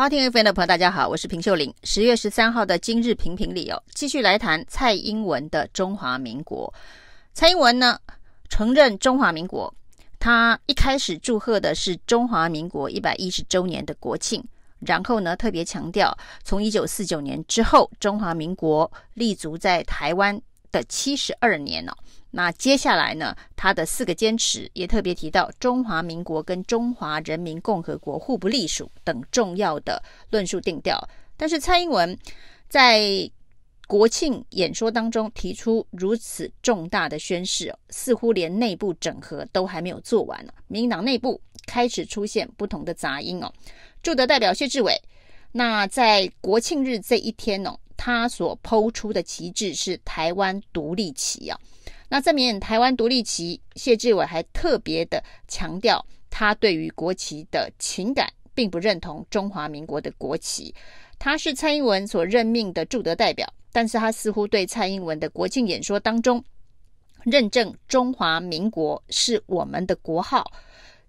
好，听 FM 的朋友，大家好，我是平秀玲。十月十三号的今日评评里哦，继续来谈蔡英文的中华民国。蔡英文呢，承认中华民国，他一开始祝贺的是中华民国一百一十周年的国庆，然后呢，特别强调从一九四九年之后，中华民国立足在台湾的七十二年、哦。那接下来呢，他的四个坚持也特别提到中华民国跟中华人民共和国互不隶属等重要的论述定调。但是蔡英文在国庆演说当中提出如此重大的宣示，似乎连内部整合都还没有做完呢。民党内部开始出现不同的杂音哦。驻德代表谢志伟，那在国庆日这一天哦，他所抛出的旗帜是台湾独立旗啊。那这面台湾独立旗，谢志伟还特别的强调，他对于国旗的情感，并不认同中华民国的国旗。他是蔡英文所任命的驻德代表，但是他似乎对蔡英文的国庆演说当中，认证中华民国是我们的国号。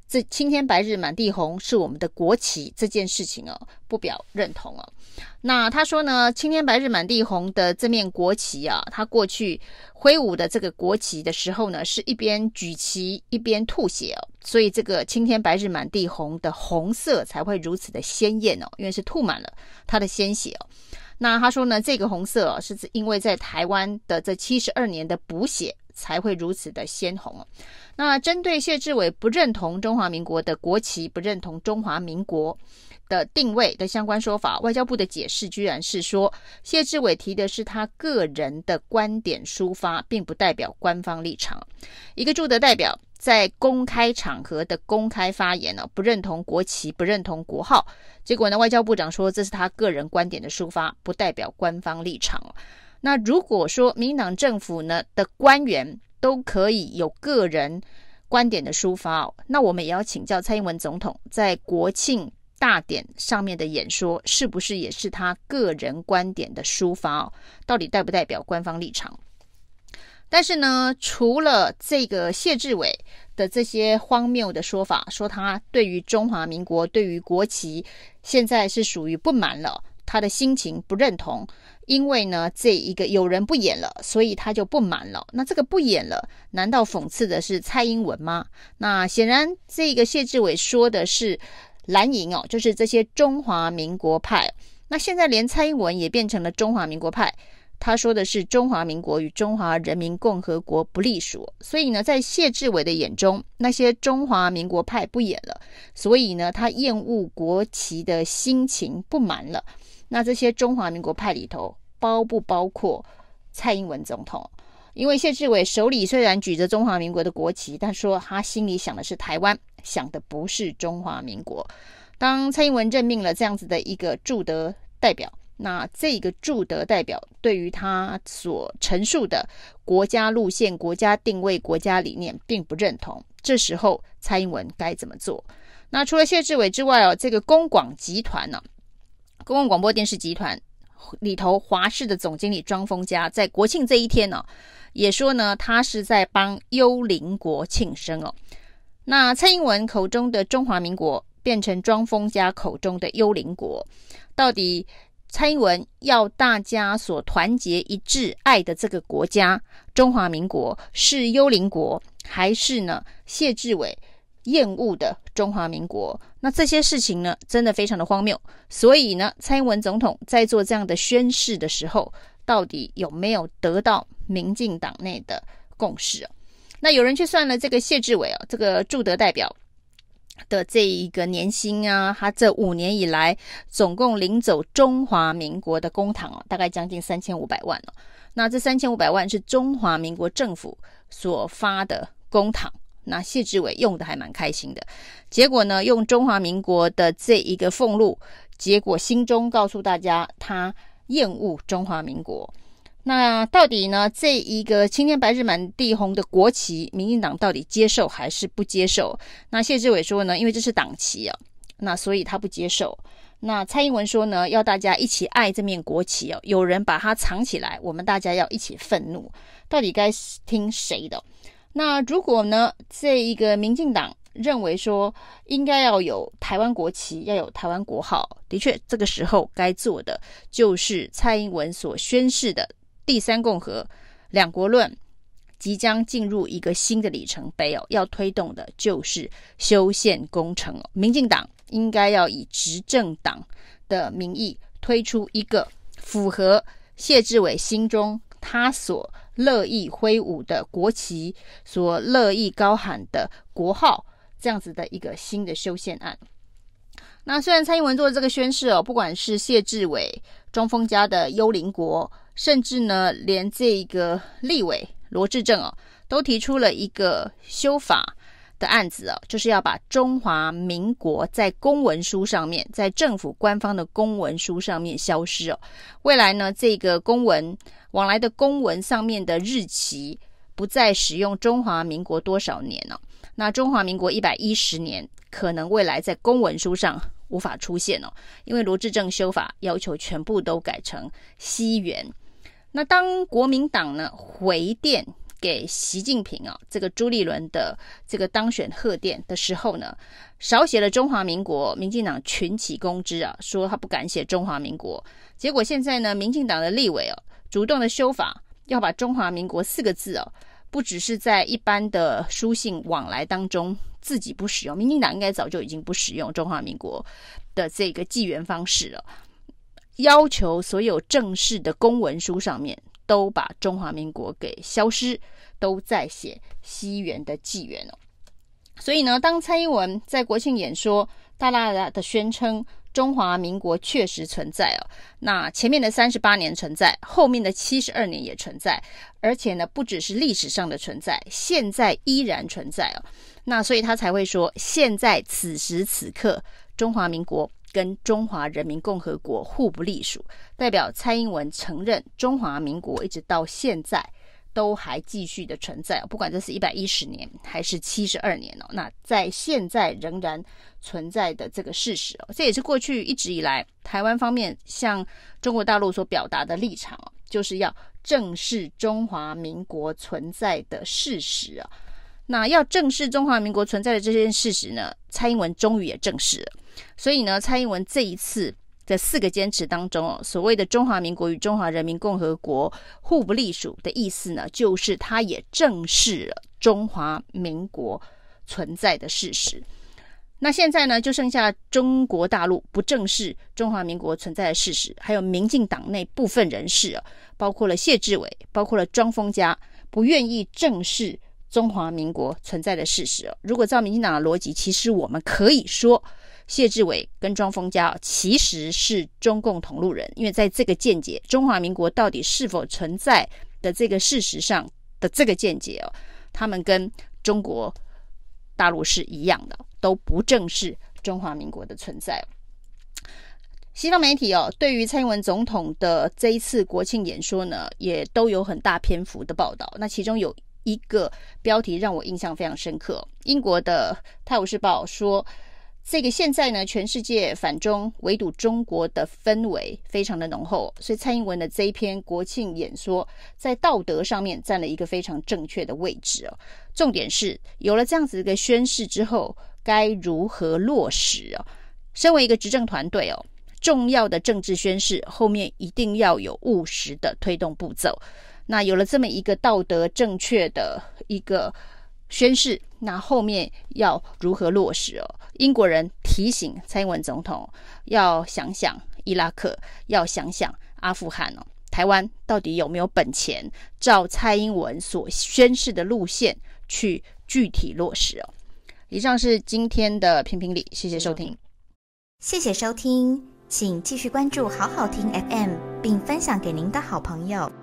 这青天白日满地红是我们的国旗这件事情哦，不表认同哦。那他说呢，青天白日满地红的这面国旗啊，他过去挥舞的这个国旗的时候呢，是一边举旗一边吐血哦，所以这个青天白日满地红的红色才会如此的鲜艳哦，因为是吐满了他的鲜血哦。那他说呢，这个红色哦，是因为在台湾的这七十二年的补血才会如此的鲜红。那针对谢志伟不认同中华民国的国旗，不认同中华民国的定位的相关说法，外交部的解释居然是说，谢志伟提的是他个人的观点抒发，并不代表官方立场。一个驻德代表在公开场合的公开发言呢，不认同国旗，不认同国号，结果呢，外交部长说这是他个人观点的抒发，不代表官方立场。那如果说民党政府呢的官员，都可以有个人观点的抒发哦，那我们也要请教蔡英文总统在国庆大典上面的演说，是不是也是他个人观点的抒发哦？到底代不代表官方立场？但是呢，除了这个谢志伟的这些荒谬的说法，说他对于中华民国、对于国旗，现在是属于不满了。他的心情不认同，因为呢，这一个有人不演了，所以他就不满了。那这个不演了，难道讽刺的是蔡英文吗？那显然，这个谢志伟说的是蓝营哦，就是这些中华民国派。那现在连蔡英文也变成了中华民国派，他说的是中华民国与中华人民共和国不隶属。所以呢，在谢志伟的眼中，那些中华民国派不演了，所以呢，他厌恶国旗的心情不满了。那这些中华民国派里头包不包括蔡英文总统？因为谢志伟手里虽然举着中华民国的国旗，但说他心里想的是台湾，想的不是中华民国。当蔡英文任命了这样子的一个驻德代表，那这个驻德代表对于他所陈述的国家路线、国家定位、国家理念并不认同。这时候蔡英文该怎么做？那除了谢志伟之外哦，这个公广集团呢、公共广播电视集团里头华视的总经理庄丰家在国庆这一天呢、哦，也说呢，他是在帮幽灵国庆生哦。那蔡英文口中的中华民国变成庄丰家口中的幽灵国，到底蔡英文要大家所团结一致爱的这个国家中华民国是幽灵国，还是呢谢志伟厌恶的中华民国？那这些事情呢，真的非常的荒谬。所以呢，蔡英文总统在做这样的宣示的时候，到底有没有得到民进党内的共识啊？那有人去算了这个谢志伟啊，这个驻德代表的这一个年薪啊，他这五年以来总共领走中华民国的公帑啊，大概将近三千五百万了。那这三千五百万是中华民国政府所发的公帑。那谢志伟用的还蛮开心的，结果呢，用中华民国的这一个俸禄，结果心中告诉大家他厌恶中华民国。那到底呢，这一个青天白日满地红的国旗，民进党到底接受还是不接受？那谢志伟说呢，因为这是党旗啊，那所以他不接受。那蔡英文说呢，要大家一起爱这面国旗哦，有人把它藏起来，我们大家要一起愤怒。到底该听谁的？那如果呢，这一个民进党认为说应该要有台湾国旗，要有台湾国号。的确，这个时候该做的就是蔡英文所宣示的第三共和两国论即将进入一个新的里程碑哦，要推动的就是修宪工程哦。民进党应该要以执政党的名义推出一个符合谢志伟心中他所乐意挥舞的国旗，所乐意高喊的国号。这样子的一个新的修宪案，那虽然蔡英文做的这个宣誓哦，不管是谢志伟、庄丰家的幽灵国，甚至呢，连这个立委罗志政哦，都提出了一个修法的案子哦，就是要把中华民国在公文书上面，在政府官方的公文书上面消失哦。未来呢，这个公文往来的公文上面的日期不再使用中华民国多少年哦。那中华民国一百一十年，可能未来在公文书上无法出现哦，因为罗志政修法要求全部都改成西元。那当国民党呢回电给习近平啊，这个朱立伦的这个当选贺电的时候呢，少写了中华民国，民进党群起攻之啊，说他不敢写中华民国。结果现在呢，民进党的立委哦，主动的修法，要把中华民国四个字哦。不只是在一般的书信往来当中自己不使用，民进党应该早就已经不使用中华民国的这个纪元方式了。要求所有正式的公文书上面都把中华民国给消失，都在写西元的纪元哦。所以呢，当蔡英文在国庆演说大大的宣称。中华民国确实存在哦，那前面的三十八年存在，后面的七十二年也存在，而且呢，不只是历史上的存在，现在依然存在哦。那所以他才会说，现在此时此刻，中华民国跟中华人民共和国互不隶属，代表蔡英文承认中华民国一直到现在。都还继续的存在，不管这是一百一十年还是七十二年哦，那在现在仍然存在的这个事实哦，这也是过去一直以来台湾方面向中国大陆所表达的立场哦，就是要正视中华民国存在的事实啊。那要正视中华民国存在的这件事实呢，蔡英文终于也正视了，所以呢，蔡英文这一次。的四个坚持当中哦，所谓的中华民国与中华人民共和国互不隶属的意思呢，就是他也正视了中华民国存在的事实。那现在呢，就剩下中国大陆不正视中华民国存在的事实，还有民进党内部分人士啊，包括了谢志伟，包括了庄丰家，不愿意正视中华民国存在的事实哦。如果照民进党的逻辑，其实我们可以说。谢志伟跟庄丰家其实是中共同路人，因为在这个见解，中华民国到底是否存在的这个事实上的这个见解哦，他们跟中国大陆是一样的，都不正视中华民国的存在。西方媒体哦，对于蔡英文总统的这一次国庆演说呢，也都有很大篇幅的报道。那其中有一个标题让我印象非常深刻，英国的《泰晤士报》说。这个现在呢，全世界反中，围堵中国的氛围非常的浓厚，所以蔡英文的这一篇国庆演说，在道德上面占了一个非常正确的位置哦。重点是有了这样子一个宣誓之后，该如何落实哦？身为一个执政团队哦，重要的政治宣誓后面一定要有务实的推动步骤。那有了这么一个道德正确的一个。宣誓，那后面要如何落实哦？英国人提醒蔡英文总统要想想伊拉克，要想想阿富汗哦。台湾到底有没有本钱照蔡英文所宣誓的路线去具体落实哦？以上是今天的评评理，谢谢收听，谢谢收听，请继续关注好好听 FM，并分享给您的好朋友。